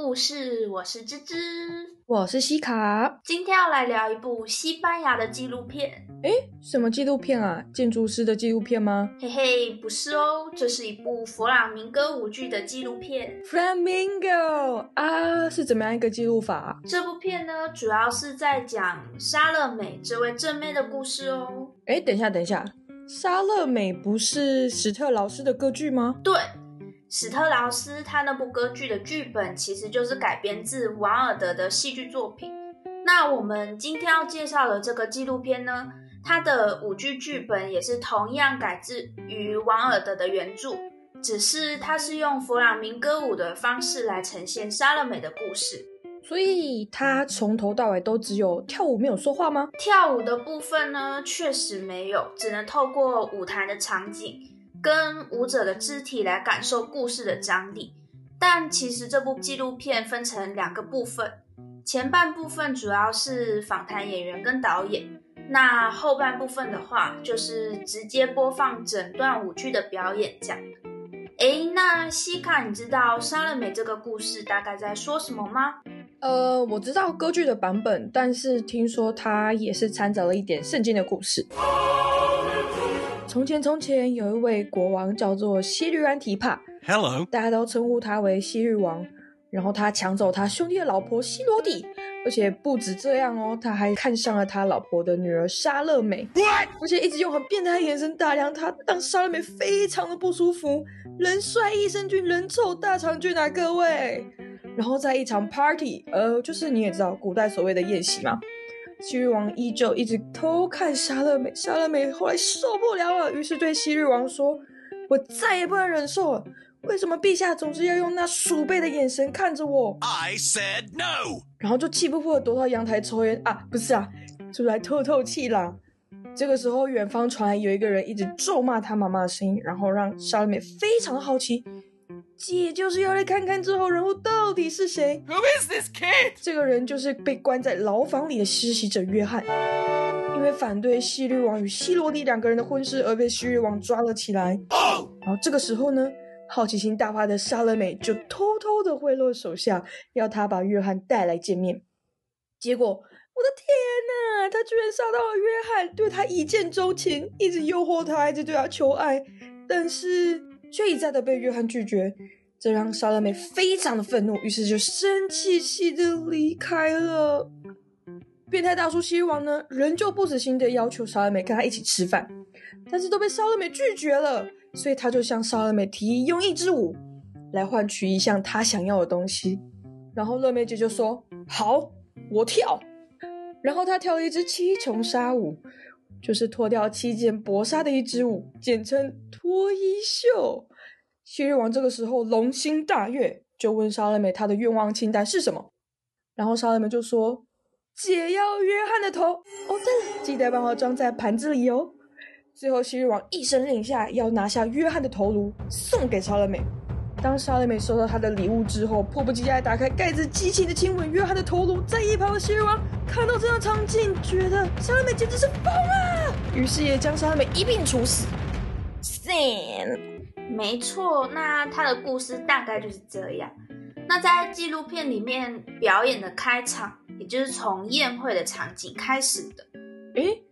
故事，我是芝芝，我是西卡。今天要来聊一部西班牙的纪录片。诶，什么纪录片啊？建筑师的纪录片吗？嘿嘿，不是哦，这是一部弗朗明哥舞剧的纪录片。Flamingo 啊，是怎么样一个记录法？这部片呢，主要是在讲莎乐美这位正妹的故事哦。诶，等一下，等一下，莎乐美不是史特劳斯的歌剧吗？对。史特劳斯他那部歌剧的剧本其实就是改编自王尔德的戏剧作品。那我们今天要介绍的这个纪录片呢，它的舞剧剧本也是同样改自于王尔德的原著，只是它是用弗朗明歌舞的方式来呈现莎乐美的故事。所以他从头到尾都只有跳舞没有说话吗？跳舞的部分呢，确实没有，只能透过舞台的场景。跟舞者的肢体来感受故事的张力，但其实这部纪录片分成两个部分，前半部分主要是访谈演员跟导演，那后半部分的话就是直接播放整段舞剧的表演这样。诶，那西卡，你知道莎乐美这个故事大概在说什么吗？呃，我知道歌剧的版本，但是听说它也是掺杂了一点圣经的故事。从前，从前有一位国王叫做希律安提帕，Hello，大家都称呼他为希律王。然后他抢走他兄弟的老婆希罗底，而且不止这样哦，他还看上了他老婆的女儿莎乐美?而且一直用很变态的眼神打量他，让莎乐美非常的不舒服。人帅益生菌，人丑大肠菌啊，各位。然后在一场 party，呃，就是你也知道古代所谓的宴席嘛。希律王依旧一直偷看莎乐美，莎乐美后来受不了了，于是对西域王说：“我再也不能忍受了，为什么陛下总是要用那鼠辈的眼神看着我？”I said no。然后就气不过躲到阳台抽烟啊，不是啊，出来透透气啦。这个时候，远方传来有一个人一直咒骂他妈妈的声音，然后让莎乐美非常的好奇。姐就是要来看看这号人物到底是谁。Who is this kid？这个人就是被关在牢房里的实习者约翰，因为反对希律王与希罗蒂两个人的婚事而被希律王抓了起来。Oh! 然后这个时候呢，好奇心大发的莎乐美就偷偷的贿赂手下，要他把约翰带来见面。结果，我的天呐，他居然杀到了约翰，对他一见钟情，一直诱惑他，一直对他求爱，但是。却一再的被约翰拒绝，这让莎乐美非常的愤怒，于是就生气气的离开了。变态大叔希律王呢，仍旧不死心的要求莎乐美跟他一起吃饭，但是都被莎乐美拒绝了，所以他就向莎乐美提议用一支舞来换取一项他想要的东西。然后乐美姐就说：“好，我跳。”然后他跳了一支七重纱舞。就是脱掉七件薄纱的一支舞，简称脱衣秀。希律王这个时候龙心大悦，就问莎乐美她的愿望清单是什么。然后莎乐美就说：“姐要约翰的头哦，对了，记得帮我装在盘子里哦。”最后希律王一声令下，要拿下约翰的头颅送给莎乐美。当莎莉美收到他的礼物之后，迫不及待打开盖子，激情的亲吻约翰的头颅。在一旁的希律王看到这样场景，觉得莎莉美简直是疯了，于是也将莎莉美一并处死。Sin，没错，那他的故事大概就是这样。那在纪录片里面表演的开场，也就是从宴会的场景开始的。诶，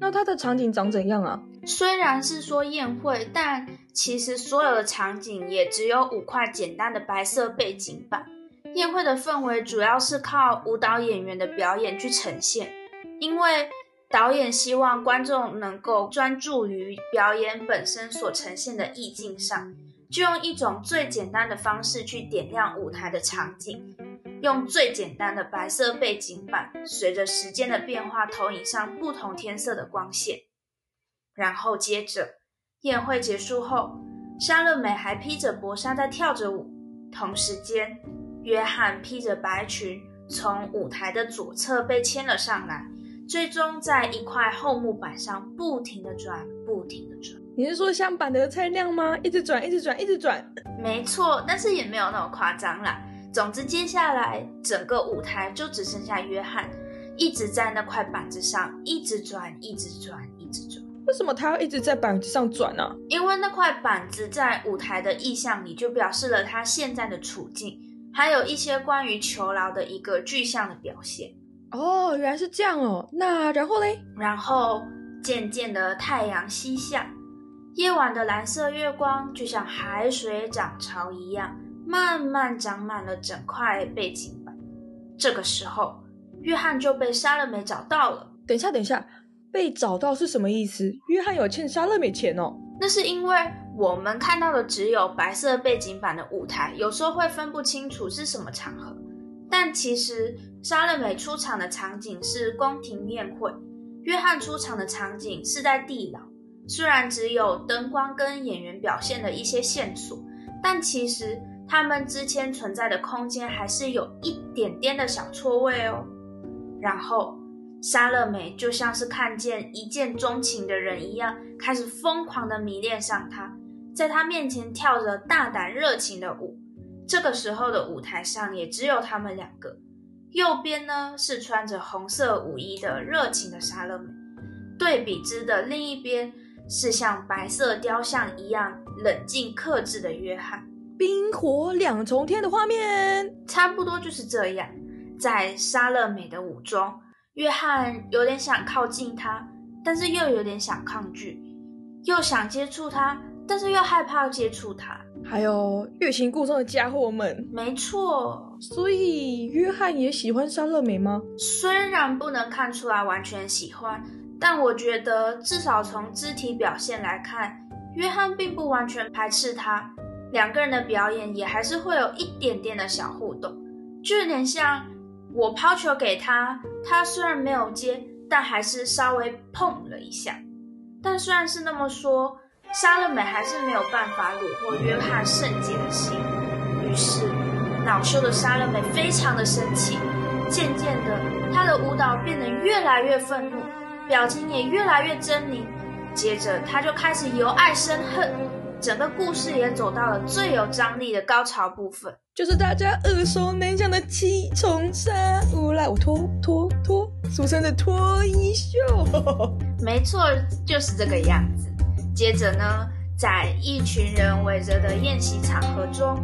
那他的场景长怎样啊？虽然是说宴会，但其实所有的场景也只有五块简单的白色背景板。宴会的氛围主要是靠舞蹈演员的表演去呈现，因为导演希望观众能够专注于表演本身所呈现的意境上，就用一种最简单的方式去点亮舞台的场景，用最简单的白色背景板，随着时间的变化投影上不同天色的光线。然后接着，宴会结束后，莎乐美还披着薄纱在跳着舞。同时间，约翰披着白裙从舞台的左侧被牵了上来，最终在一块厚木板上不停地转，不停地转。你是说像板的菜量吗？一直转，一直转，一直转。没错，但是也没有那么夸张啦。总之，接下来整个舞台就只剩下约翰，一直在那块板子上一直转，一直转，一直转。为什么他要一直在板子上转呢、啊？因为那块板子在舞台的意象里就表示了他现在的处境，还有一些关于囚牢的一个具象的表现。哦，原来是这样哦。那然后嘞？然后渐渐的太阳西下，夜晚的蓝色月光就像海水涨潮一样，慢慢长满了整块背景板。这个时候，约翰就被莎乐美找到了。等一下，等一下，被找到是什么意思？约翰有欠莎乐美钱哦。那是因为我们看到的只有白色背景板的舞台，有时候会分不清楚是什么场合。但其实莎乐美出场的场景是宫廷宴会，约翰出场的场景是在地牢。虽然只有灯光跟演员表现的一些线索，但其实他们之间存在的空间还是有一点点的小错位哦。然后。莎乐美就像是看见一见钟情的人一样，开始疯狂的迷恋上他，在他面前跳着大胆热情的舞。这个时候的舞台上也只有他们两个。右边呢是穿着红色舞衣的热情的莎乐美，对比之的另一边是像白色雕像一样冷静克制的约翰。冰火两重天的画面，差不多就是这样。在莎乐美的舞中。约翰有点想靠近他，但是又有点想抗拒，又想接触他，但是又害怕接触他。还有欲擒故纵的家伙们。没错，所以约翰也喜欢莎乐美吗？虽然不能看出来完全喜欢，但我觉得至少从肢体表现来看，约翰并不完全排斥她。两个人的表演也还是会有一点点的小互动，就有点像。我抛球给他，他虽然没有接，但还是稍微碰了一下。但虽然是那么说，莎乐美还是没有办法虏获约翰圣洁的心。于是，恼羞的莎乐美非常的生气，渐渐的，她的舞蹈变得越来越愤怒，表情也越来越狰獰。接着，她就开始由爱生恨。整个故事也走到了最有张力的高潮部分，就是大家耳熟能详的七重纱，乌来我脱脱脱，俗称的脱衣秀。没错，就是这个样子。接着呢，在一群人围着的宴席场合中，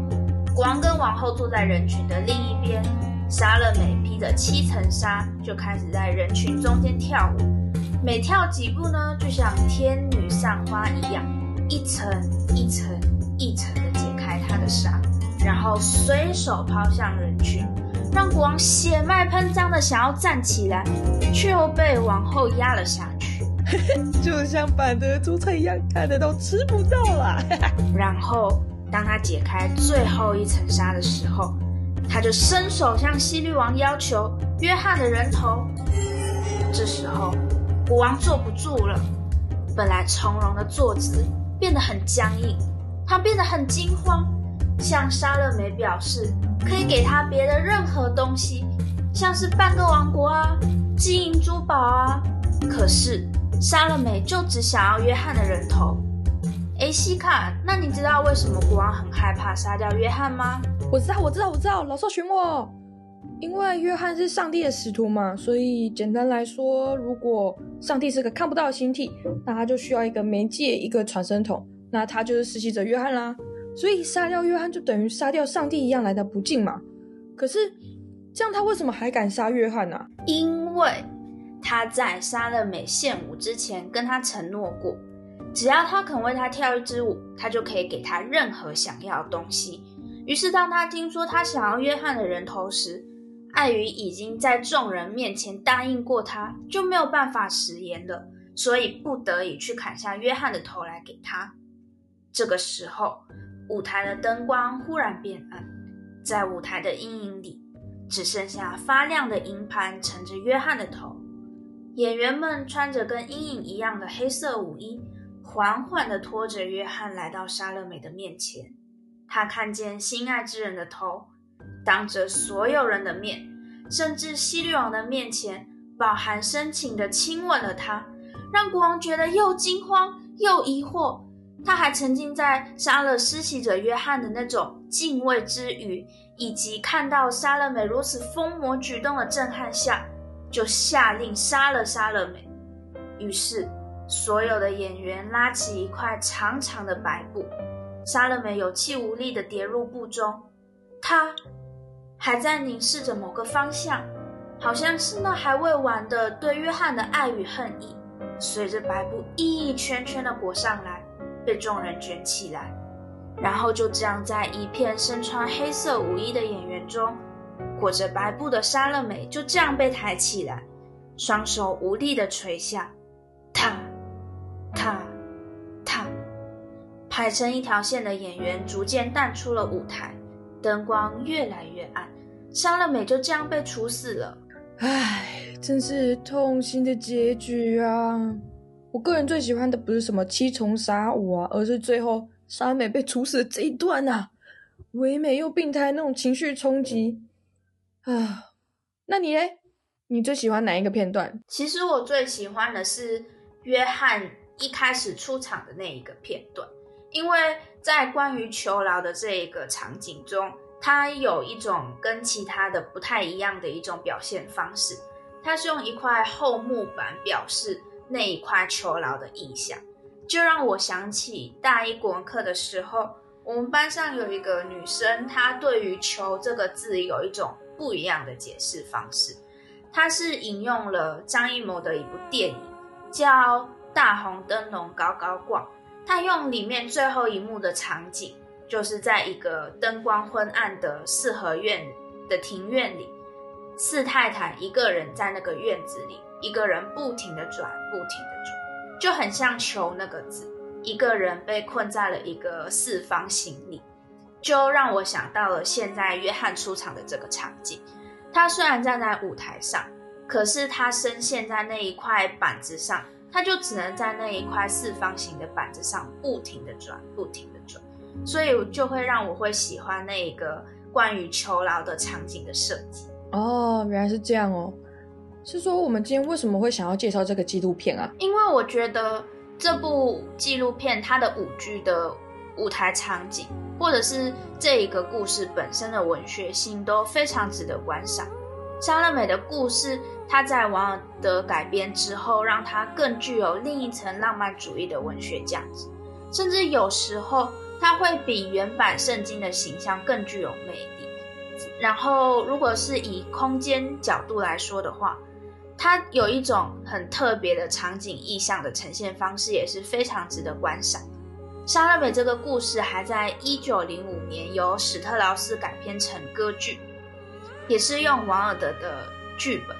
国王跟王后坐在人群的另一边，莎乐美披着七层纱就开始在人群中间跳舞，每跳几步呢，就像天女散花一样。一层一层一层的解开他的纱，然后随手抛向人群，让国王血脉喷张的想要站起来，却又被王后压了下去，就像板德猪菜一样，看得到吃不到了。然后当他解开最后一层纱的时候，他就伸手向西律王要求约翰的人头。这时候国王坐不住了，本来从容的坐姿。变得很僵硬，他变得很惊慌，向莎乐美表示可以给他别的任何东西，像是半个王国啊、金银珠宝啊。可是莎乐美就只想要约翰的人头。诶，西卡，那你知道为什么国王很害怕杀掉约翰吗？我知道，我知道，我知道，老少寻我。因为约翰是上帝的使徒嘛，所以简单来说，如果上帝是个看不到的形体，那他就需要一个媒介，一个传声筒，那他就是施洗者约翰啦。所以杀掉约翰就等于杀掉上帝一样来的不敬嘛。可是这样他为什么还敢杀约翰呢？因为他在杀了美献舞之前跟他承诺过，只要他肯为他跳一支舞，他就可以给他任何想要的东西。于是当他听说他想要约翰的人头时，碍于已经在众人面前答应过他，就没有办法食言了，所以不得已去砍下约翰的头来给他。这个时候，舞台的灯光忽然变暗，在舞台的阴影里，只剩下发亮的银盘盛着约翰的头。演员们穿着跟阴影一样的黑色舞衣，缓缓地拖着约翰来到莎乐美的面前。他看见心爱之人的头。当着所有人的面，甚至希律王的面前，饱含深情地亲吻了他，让国王觉得又惊慌又疑惑。他还沉浸在杀了施洗者约翰的那种敬畏之余，以及看到莎乐美如此疯魔举动的震撼下，就下令杀了莎乐美。于是，所有的演员拉起一块长长的白布，莎乐美有气无力地跌入布中，她。还在凝视着某个方向，好像是那还未完的对约翰的爱与恨意，随着白布一圈圈的裹上来，被众人卷起来，然后就这样在一片身穿黑色舞衣的演员中，裹着白布的莎乐美就这样被抬起来，双手无力地垂下，踏，踏，踏。排成一条线的演员逐渐淡出了舞台，灯光越来越暗，莎乐美就这样被处死了。唉，真是痛心的结局啊！我个人最喜欢的不是什么七重杀舞啊，而是最后莎乐美被处死的这一段啊，唯美又病态那种情绪冲击啊！那你呢？你最喜欢哪一个片段？其实我最喜欢的是约翰一开始出场的那一个片段。因为在关于囚牢的这一个场景中，它有一种跟其他的不太一样的一种表现方式。它是用一块厚木板表示那一块囚牢的意象，就让我想起大一国文课的时候，我们班上有一个女生，她对于“囚”这个字有一种不一样的解释方式。她是引用了张艺谋的一部电影，叫《大红灯笼高高挂》。他用里面最后一幕的场景，就是在一个灯光昏暗的四合院的庭院里，四太太一个人在那个院子里，一个人不停的转，不停的转，就很像“囚”那个字，一个人被困在了一个四方形里，就让我想到了现在约翰出场的这个场景。他虽然站在舞台上，可是他深陷在那一块板子上。他就只能在那一块四方形的板子上不停的转，不停的转，所以就会让我会喜欢那一个关于囚牢的场景的设计。哦，原来是这样哦。是说我们今天为什么会想要介绍这个纪录片啊？因为我觉得这部纪录片它的舞剧的舞台场景，或者是这一个故事本身的文学性都非常值得观赏。莎乐美的故事，它在王尔德改编之后，让它更具有另一层浪漫主义的文学价值，甚至有时候它会比原版圣经的形象更具有魅力。然后，如果是以空间角度来说的话，它有一种很特别的场景意象的呈现方式，也是非常值得观赏。莎乐美这个故事还在一九零五年由史特劳斯改编成歌剧。也是用王尔德的剧本，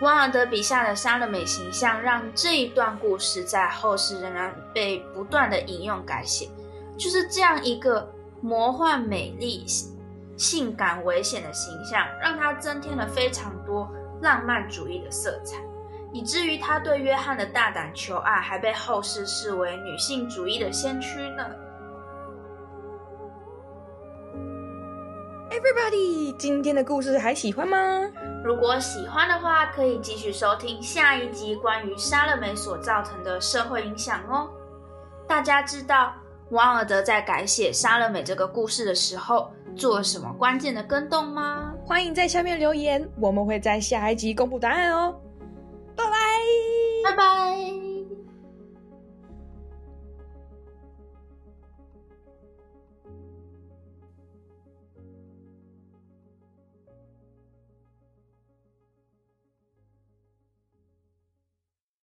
王尔德笔下的莎乐美形象，让这一段故事在后世仍然被不断的引用改写。就是这样一个魔幻、美丽、性感、危险的形象，让她增添了非常多浪漫主义的色彩，以至于他对约翰的大胆求爱，还被后世视为女性主义的先驱呢。Everybody，今天的故事还喜欢吗？如果喜欢的话，可以继续收听下一集关于莎乐美所造成的社会影响哦。大家知道王尔德在改写莎乐美这个故事的时候做了什么关键的更动吗？欢迎在下面留言，我们会在下一集公布答案哦。